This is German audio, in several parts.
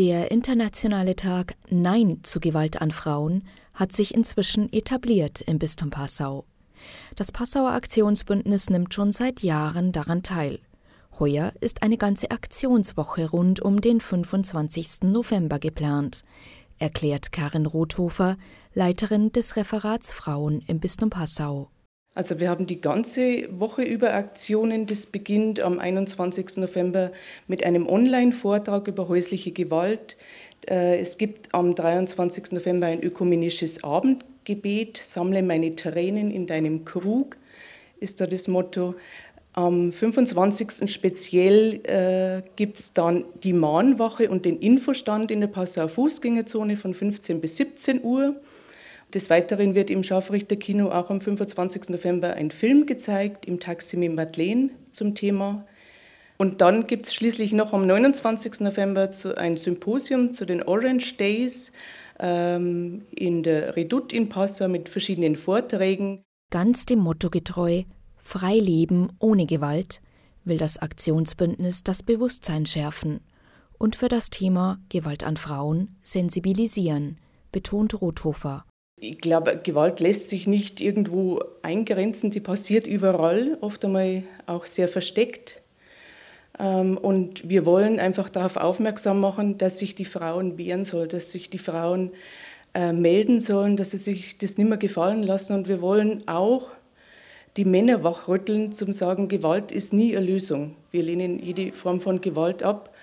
Der internationale Tag Nein zu Gewalt an Frauen hat sich inzwischen etabliert im Bistum Passau. Das Passauer Aktionsbündnis nimmt schon seit Jahren daran teil. Heuer ist eine ganze Aktionswoche rund um den 25. November geplant, erklärt Karin Rothofer, Leiterin des Referats Frauen im Bistum Passau. Also wir haben die ganze Woche über Aktionen. Das beginnt am 21. November mit einem Online-Vortrag über häusliche Gewalt. Äh, es gibt am 23. November ein ökumenisches Abendgebet. Sammle meine Tränen in deinem Krug, ist da das Motto. Am 25. speziell äh, gibt es dann die Mahnwache und den Infostand in der Passauer Fußgängerzone von 15 bis 17 Uhr. Des Weiteren wird im Scharfrichterkino auch am 25. November ein Film gezeigt, im Taxi mit Madeleine zum Thema. Und dann gibt es schließlich noch am 29. November ein Symposium zu den Orange Days ähm, in der Redoute in Passau mit verschiedenen Vorträgen. Ganz dem Motto getreu, frei leben ohne Gewalt, will das Aktionsbündnis das Bewusstsein schärfen und für das Thema Gewalt an Frauen sensibilisieren, betont Rothofer. Ich glaube, Gewalt lässt sich nicht irgendwo eingrenzen, sie passiert überall, oft einmal auch sehr versteckt. Ähm, und wir wollen einfach darauf aufmerksam machen, dass sich die Frauen wehren sollen, dass sich die Frauen äh, melden sollen, dass sie sich das nicht mehr gefallen lassen. Und wir wollen auch die Männer wachrütteln, zum sagen, Gewalt ist nie eine Lösung. Wir lehnen jede Form von Gewalt ab.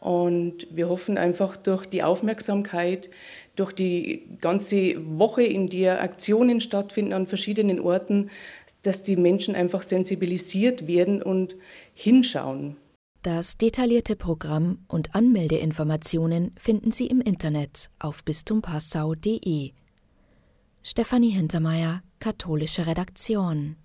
Und wir hoffen einfach durch die Aufmerksamkeit, durch die ganze Woche, in der Aktionen stattfinden an verschiedenen Orten, dass die Menschen einfach sensibilisiert werden und hinschauen. Das detaillierte Programm und Anmeldeinformationen finden Sie im Internet auf bistumpassau.de. Stefanie Hintermeier, katholische Redaktion